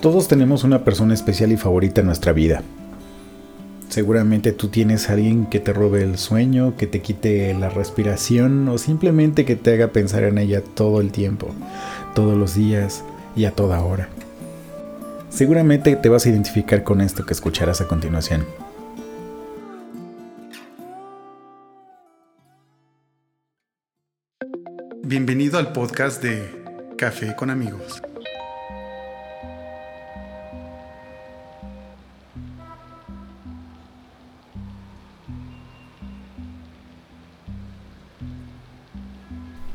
Todos tenemos una persona especial y favorita en nuestra vida. Seguramente tú tienes a alguien que te robe el sueño, que te quite la respiración o simplemente que te haga pensar en ella todo el tiempo, todos los días y a toda hora. Seguramente te vas a identificar con esto que escucharás a continuación. Bienvenido al podcast de Café con amigos.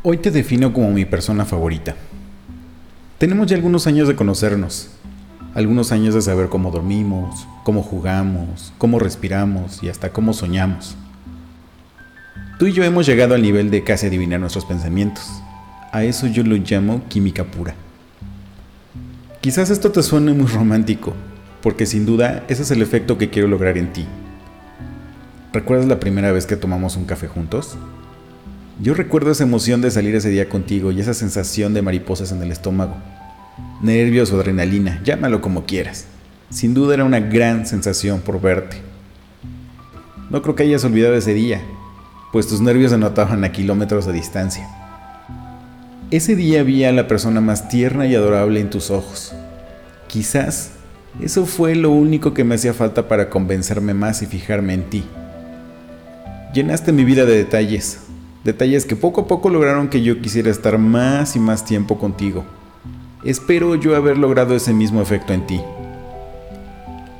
Hoy te defino como mi persona favorita. Tenemos ya algunos años de conocernos, algunos años de saber cómo dormimos, cómo jugamos, cómo respiramos y hasta cómo soñamos. Tú y yo hemos llegado al nivel de casi adivinar nuestros pensamientos. A eso yo lo llamo química pura. Quizás esto te suene muy romántico, porque sin duda ese es el efecto que quiero lograr en ti. ¿Recuerdas la primera vez que tomamos un café juntos? Yo recuerdo esa emoción de salir ese día contigo y esa sensación de mariposas en el estómago. Nervios o adrenalina, llámalo como quieras. Sin duda era una gran sensación por verte. No creo que hayas olvidado ese día, pues tus nervios se notaban a kilómetros de distancia. Ese día vi a la persona más tierna y adorable en tus ojos. Quizás eso fue lo único que me hacía falta para convencerme más y fijarme en ti. Llenaste mi vida de detalles, Detalles que poco a poco lograron que yo quisiera estar más y más tiempo contigo. Espero yo haber logrado ese mismo efecto en ti.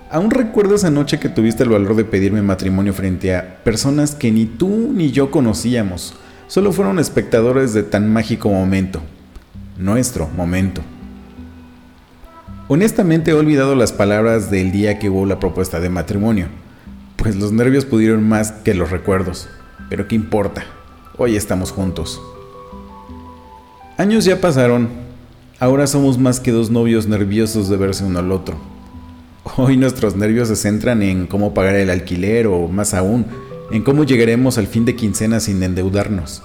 Aún recuerdo esa noche que tuviste el valor de pedirme matrimonio frente a personas que ni tú ni yo conocíamos, solo fueron espectadores de tan mágico momento. Nuestro momento. Honestamente he olvidado las palabras del día que hubo la propuesta de matrimonio, pues los nervios pudieron más que los recuerdos. Pero ¿qué importa? Hoy estamos juntos. Años ya pasaron, ahora somos más que dos novios nerviosos de verse uno al otro. Hoy nuestros nervios se centran en cómo pagar el alquiler o más aún, en cómo llegaremos al fin de quincena sin endeudarnos.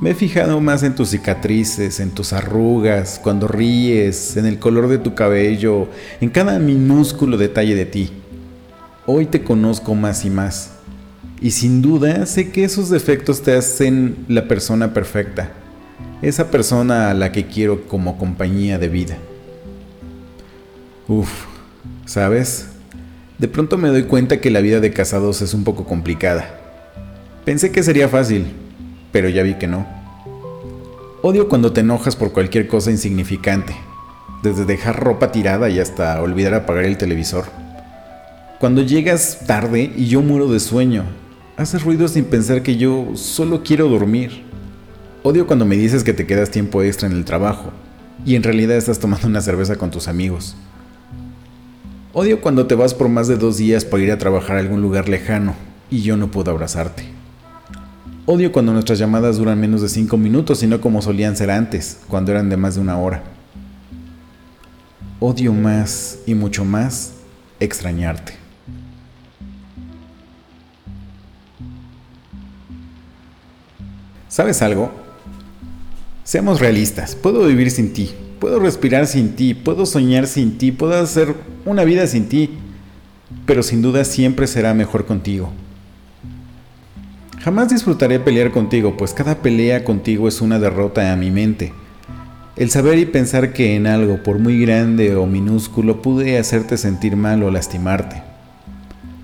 Me he fijado más en tus cicatrices, en tus arrugas, cuando ríes, en el color de tu cabello, en cada minúsculo detalle de ti. Hoy te conozco más y más. Y sin duda sé que esos defectos te hacen la persona perfecta, esa persona a la que quiero como compañía de vida. Uf, ¿sabes? De pronto me doy cuenta que la vida de casados es un poco complicada. Pensé que sería fácil, pero ya vi que no. Odio cuando te enojas por cualquier cosa insignificante, desde dejar ropa tirada y hasta olvidar apagar el televisor. Cuando llegas tarde y yo muero de sueño Haces ruido sin pensar que yo solo quiero dormir. Odio cuando me dices que te quedas tiempo extra en el trabajo y en realidad estás tomando una cerveza con tus amigos. Odio cuando te vas por más de dos días por ir a trabajar a algún lugar lejano y yo no puedo abrazarte. Odio cuando nuestras llamadas duran menos de cinco minutos y no como solían ser antes, cuando eran de más de una hora. Odio más y mucho más extrañarte. ¿Sabes algo? Seamos realistas. Puedo vivir sin ti. Puedo respirar sin ti. Puedo soñar sin ti. Puedo hacer una vida sin ti. Pero sin duda siempre será mejor contigo. Jamás disfrutaré pelear contigo, pues cada pelea contigo es una derrota a mi mente. El saber y pensar que en algo, por muy grande o minúsculo, pude hacerte sentir mal o lastimarte.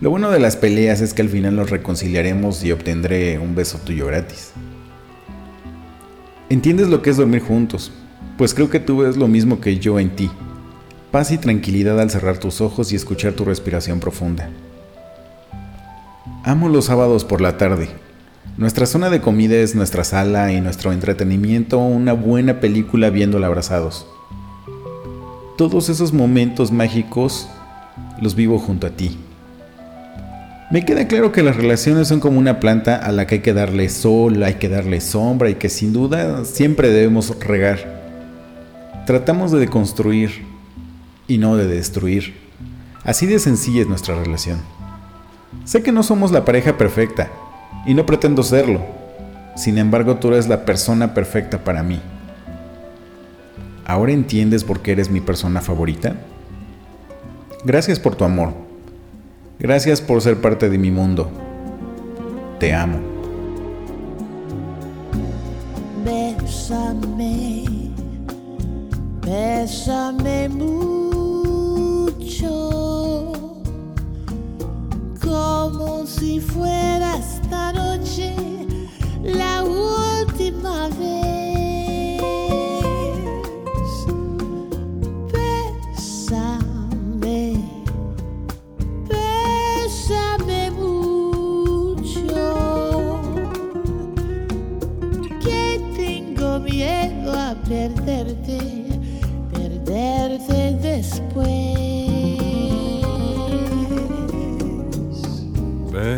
Lo bueno de las peleas es que al final nos reconciliaremos y obtendré un beso tuyo gratis. Entiendes lo que es dormir juntos, pues creo que tú ves lo mismo que yo en ti. Paz y tranquilidad al cerrar tus ojos y escuchar tu respiración profunda. Amo los sábados por la tarde. Nuestra zona de comida es nuestra sala y nuestro entretenimiento una buena película viéndola abrazados. Todos esos momentos mágicos los vivo junto a ti. Me queda claro que las relaciones son como una planta a la que hay que darle sol, hay que darle sombra y que sin duda siempre debemos regar. Tratamos de deconstruir y no de destruir. Así de sencilla es nuestra relación. Sé que no somos la pareja perfecta y no pretendo serlo. Sin embargo, tú eres la persona perfecta para mí. ¿Ahora entiendes por qué eres mi persona favorita? Gracias por tu amor. Gracias por ser parte de mi mundo. Te amo. Bésame, bésame mucho, como si fuera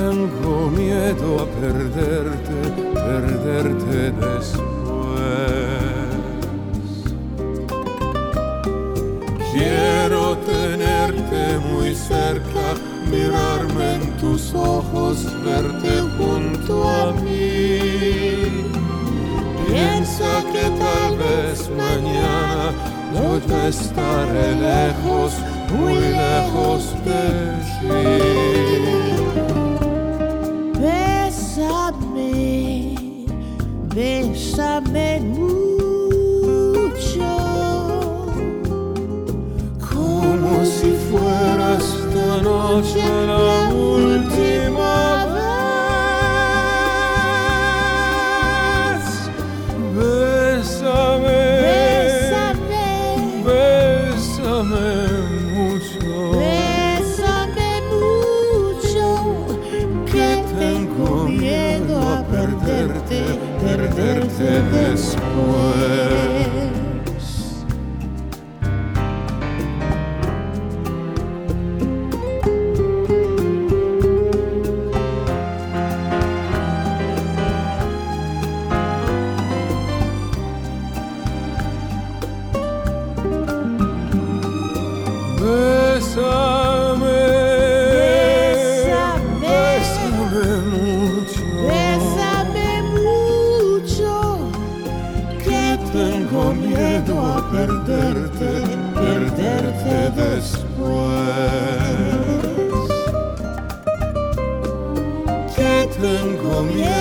tengo miedo a perderte, perderte después. Quiero tenerte muy cerca, mirarme en tus ojos, verte junto a mí. Piensa que tal vez mañana yo ya estaré lejos, muy lejos de ti. Bésame mucho, Como si fuera esta noche perderte después. Bésame, Que tengo miedo a perderte.